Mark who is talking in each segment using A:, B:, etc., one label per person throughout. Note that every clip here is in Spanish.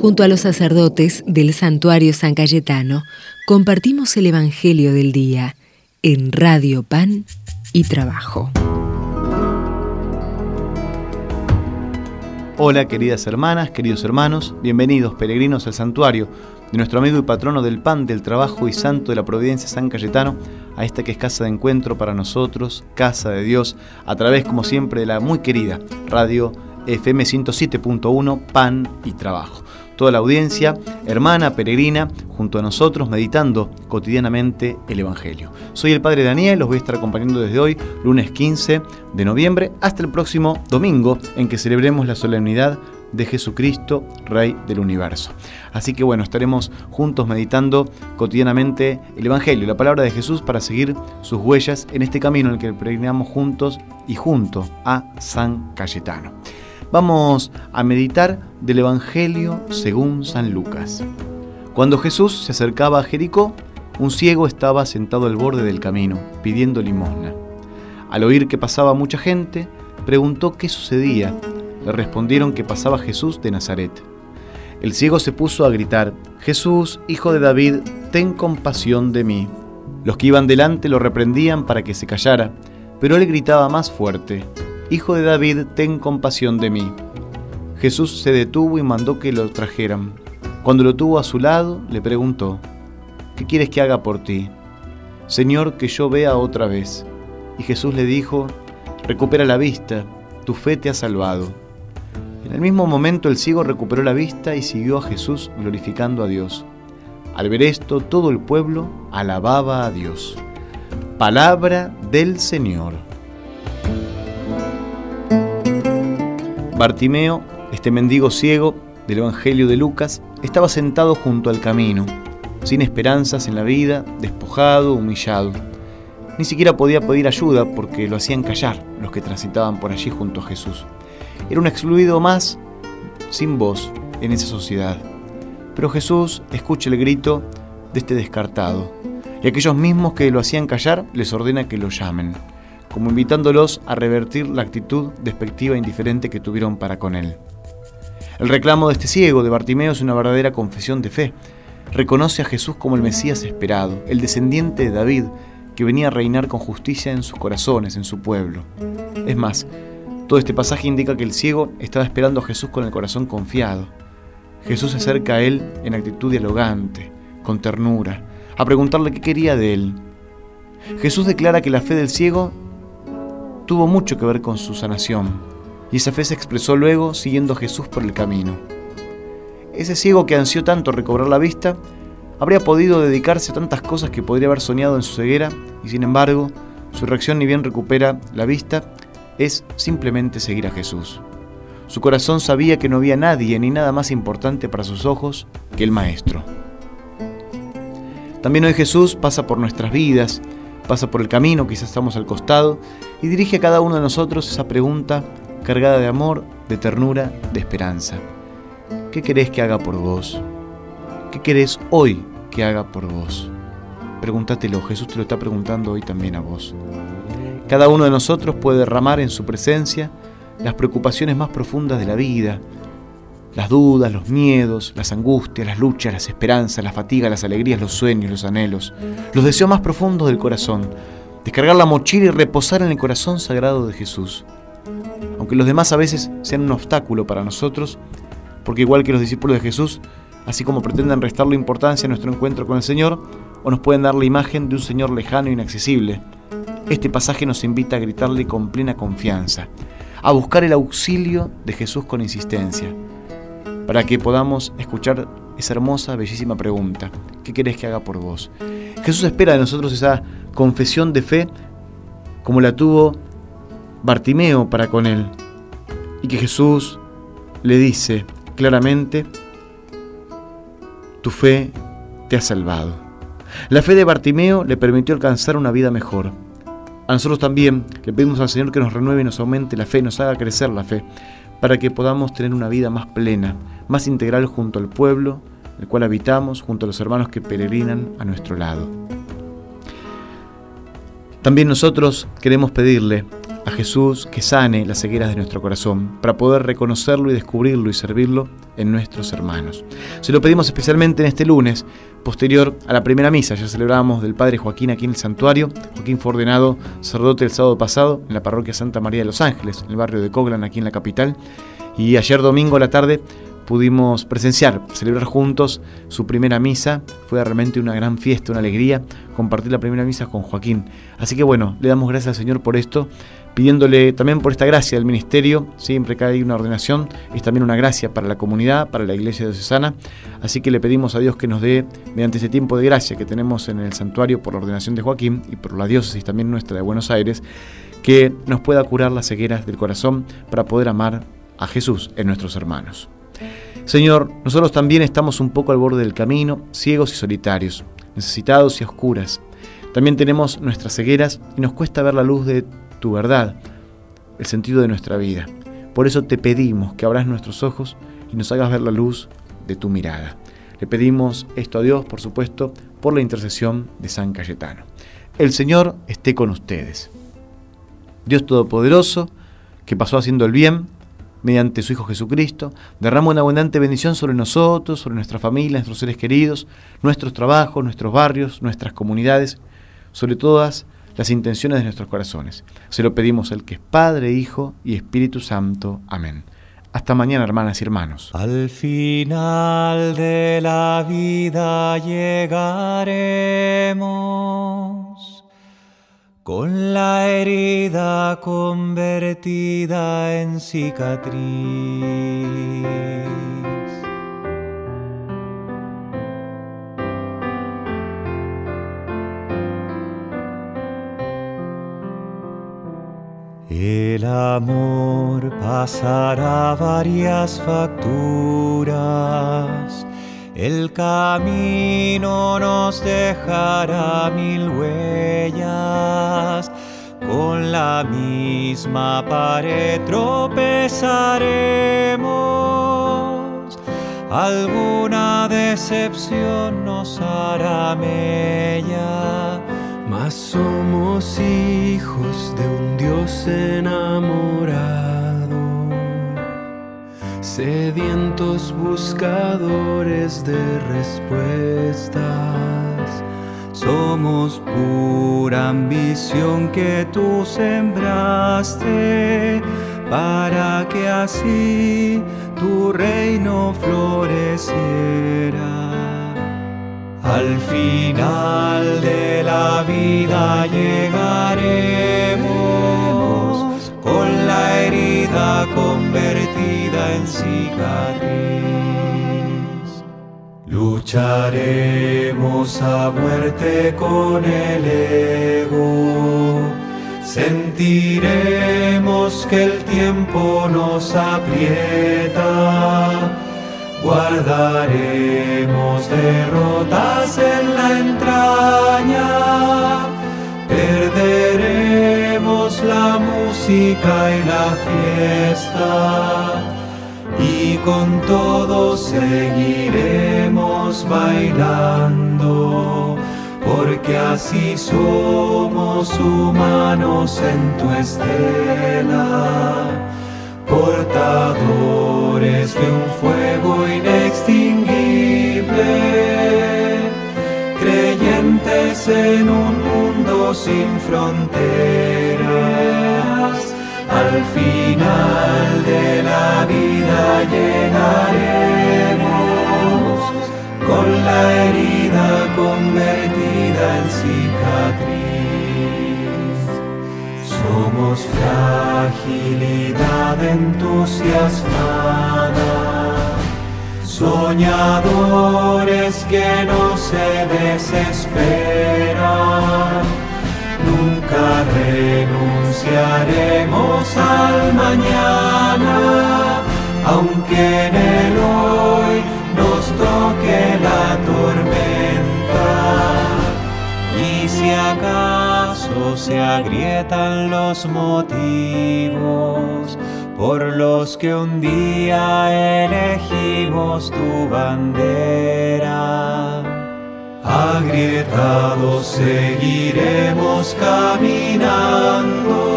A: Junto a los sacerdotes del santuario San Cayetano, compartimos el Evangelio del Día en Radio Pan y Trabajo.
B: Hola queridas hermanas, queridos hermanos, bienvenidos peregrinos al santuario de nuestro amigo y patrono del pan, del trabajo y santo de la providencia San Cayetano, a esta que es casa de encuentro para nosotros, casa de Dios, a través como siempre de la muy querida Radio FM 107.1 Pan y Trabajo toda la audiencia, hermana, peregrina, junto a nosotros, meditando cotidianamente el Evangelio. Soy el Padre Daniel, los voy a estar acompañando desde hoy, lunes 15 de noviembre, hasta el próximo domingo, en que celebremos la solemnidad de Jesucristo, Rey del Universo. Así que bueno, estaremos juntos meditando cotidianamente el Evangelio, la palabra de Jesús para seguir sus huellas en este camino en el que peregrinamos juntos y junto a San Cayetano. Vamos a meditar del Evangelio según San Lucas. Cuando Jesús se acercaba a Jericó, un ciego estaba sentado al borde del camino, pidiendo limosna. Al oír que pasaba mucha gente, preguntó qué sucedía. Le respondieron que pasaba Jesús de Nazaret. El ciego se puso a gritar, Jesús, hijo de David, ten compasión de mí. Los que iban delante lo reprendían para que se callara, pero él gritaba más fuerte, Hijo de David, ten compasión de mí. Jesús se detuvo y mandó que lo trajeran. Cuando lo tuvo a su lado, le preguntó, ¿qué quieres que haga por ti? Señor, que yo vea otra vez. Y Jesús le dijo, recupera la vista, tu fe te ha salvado. En el mismo momento el ciego recuperó la vista y siguió a Jesús glorificando a Dios. Al ver esto, todo el pueblo alababa a Dios. Palabra del Señor. Bartimeo, este mendigo ciego del Evangelio de Lucas, estaba sentado junto al camino, sin esperanzas en la vida, despojado, humillado. Ni siquiera podía pedir ayuda porque lo hacían callar los que transitaban por allí junto a Jesús. Era un excluido más, sin voz, en esa sociedad. Pero Jesús escucha el grito de este descartado, y aquellos mismos que lo hacían callar les ordena que lo llamen como invitándolos a revertir la actitud despectiva e indiferente que tuvieron para con él. El reclamo de este ciego, de Bartimeo, es una verdadera confesión de fe. Reconoce a Jesús como el Mesías esperado, el descendiente de David, que venía a reinar con justicia en sus corazones, en su pueblo. Es más, todo este pasaje indica que el ciego estaba esperando a Jesús con el corazón confiado. Jesús se acerca a él en actitud dialogante, con ternura, a preguntarle qué quería de él. Jesús declara que la fe del ciego tuvo mucho que ver con su sanación, y esa fe se expresó luego siguiendo a Jesús por el camino. Ese ciego que ansió tanto recobrar la vista, habría podido dedicarse a tantas cosas que podría haber soñado en su ceguera, y sin embargo, su reacción ni bien recupera la vista, es simplemente seguir a Jesús. Su corazón sabía que no había nadie ni nada más importante para sus ojos que el Maestro. También hoy Jesús pasa por nuestras vidas pasa por el camino, quizás estamos al costado, y dirige a cada uno de nosotros esa pregunta cargada de amor, de ternura, de esperanza. ¿Qué querés que haga por vos? ¿Qué querés hoy que haga por vos? Pregúntatelo, Jesús te lo está preguntando hoy también a vos. Cada uno de nosotros puede derramar en su presencia las preocupaciones más profundas de la vida, las dudas, los miedos, las angustias, las luchas, las esperanzas, la fatiga, las alegrías, los sueños, los anhelos, los deseos más profundos del corazón. Descargar la mochila y reposar en el corazón sagrado de Jesús. Aunque los demás a veces sean un obstáculo para nosotros, porque igual que los discípulos de Jesús, así como pretenden restarle importancia a nuestro encuentro con el Señor, o nos pueden dar la imagen de un Señor lejano e inaccesible, este pasaje nos invita a gritarle con plena confianza, a buscar el auxilio de Jesús con insistencia para que podamos escuchar esa hermosa, bellísima pregunta. ¿Qué querés que haga por vos? Jesús espera de nosotros esa confesión de fe como la tuvo Bartimeo para con él. Y que Jesús le dice claramente, tu fe te ha salvado. La fe de Bartimeo le permitió alcanzar una vida mejor. A nosotros también le pedimos al Señor que nos renueve y nos aumente la fe, nos haga crecer la fe, para que podamos tener una vida más plena, más integral junto al pueblo, el cual habitamos, junto a los hermanos que peregrinan a nuestro lado. También nosotros queremos pedirle a Jesús que sane las cegueras de nuestro corazón, para poder reconocerlo y descubrirlo y servirlo en nuestros hermanos. Se lo pedimos especialmente en este lunes, posterior a la primera misa. Ya celebrábamos del Padre Joaquín aquí en el santuario. Joaquín fue ordenado sacerdote el sábado pasado en la parroquia Santa María de los Ángeles, en el barrio de Coglan, aquí en la capital. Y ayer domingo a la tarde pudimos presenciar, celebrar juntos su primera misa. Fue realmente una gran fiesta, una alegría compartir la primera misa con Joaquín. Así que bueno, le damos gracias al Señor por esto, pidiéndole también por esta gracia del ministerio. Siempre que hay una ordenación es también una gracia para la comunidad, para la iglesia diocesana. Así que le pedimos a Dios que nos dé, mediante ese tiempo de gracia que tenemos en el santuario por la ordenación de Joaquín y por la diócesis también nuestra de Buenos Aires, que nos pueda curar las cegueras del corazón para poder amar a Jesús en nuestros hermanos. Señor, nosotros también estamos un poco al borde del camino, ciegos y solitarios, necesitados y oscuras. También tenemos nuestras cegueras y nos cuesta ver la luz de tu verdad, el sentido de nuestra vida. Por eso te pedimos que abras nuestros ojos y nos hagas ver la luz de tu mirada. Le pedimos esto a Dios, por supuesto, por la intercesión de San Cayetano. El Señor esté con ustedes. Dios Todopoderoso, que pasó haciendo el bien, mediante su Hijo Jesucristo, derrama una abundante bendición sobre nosotros, sobre nuestra familia, nuestros seres queridos, nuestros trabajos, nuestros barrios, nuestras comunidades, sobre todas las intenciones de nuestros corazones. Se lo pedimos al que es Padre, Hijo y Espíritu Santo. Amén. Hasta mañana, hermanas y hermanos.
C: Al final de la vida llegaremos con la herida convertida en cicatriz. El amor pasará varias facturas el camino nos dejará mil huellas, con la misma pared tropezaremos. Alguna decepción nos hará mella,
D: mas somos hijos de un Dios enamorado sedientos buscadores de respuestas.
C: Somos pura ambición que tú sembraste para que así tu reino floreciera. Al final de la vida llegaremos convertida en cicatriz. Lucharemos a muerte con el ego. Sentiremos que el tiempo nos aprieta. Guardaremos derrotas en la entraña. Perderemos música y la fiesta y con todo seguiremos bailando, porque así somos humanos en tu estela, portadores de un fuego inextinguible, creyentes en un mundo sin fronteras al final de la vida llegaremos con la herida convertida en cicatriz. Somos fragilidad entusiasmada, soñadores que no se desesperan. Nunca renunciaremos al mañana, aunque en el hoy nos toque la tormenta. Y si acaso se agrietan los motivos por los que un día elegimos tu bandera, agrietados seguiremos caminando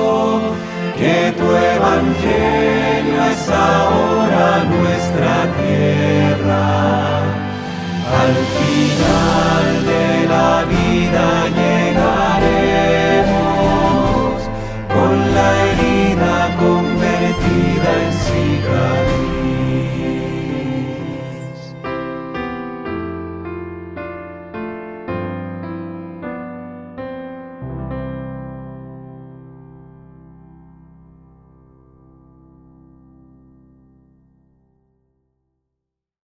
C: que tu evangelio es ahora nuestra tierra. Al final de la vida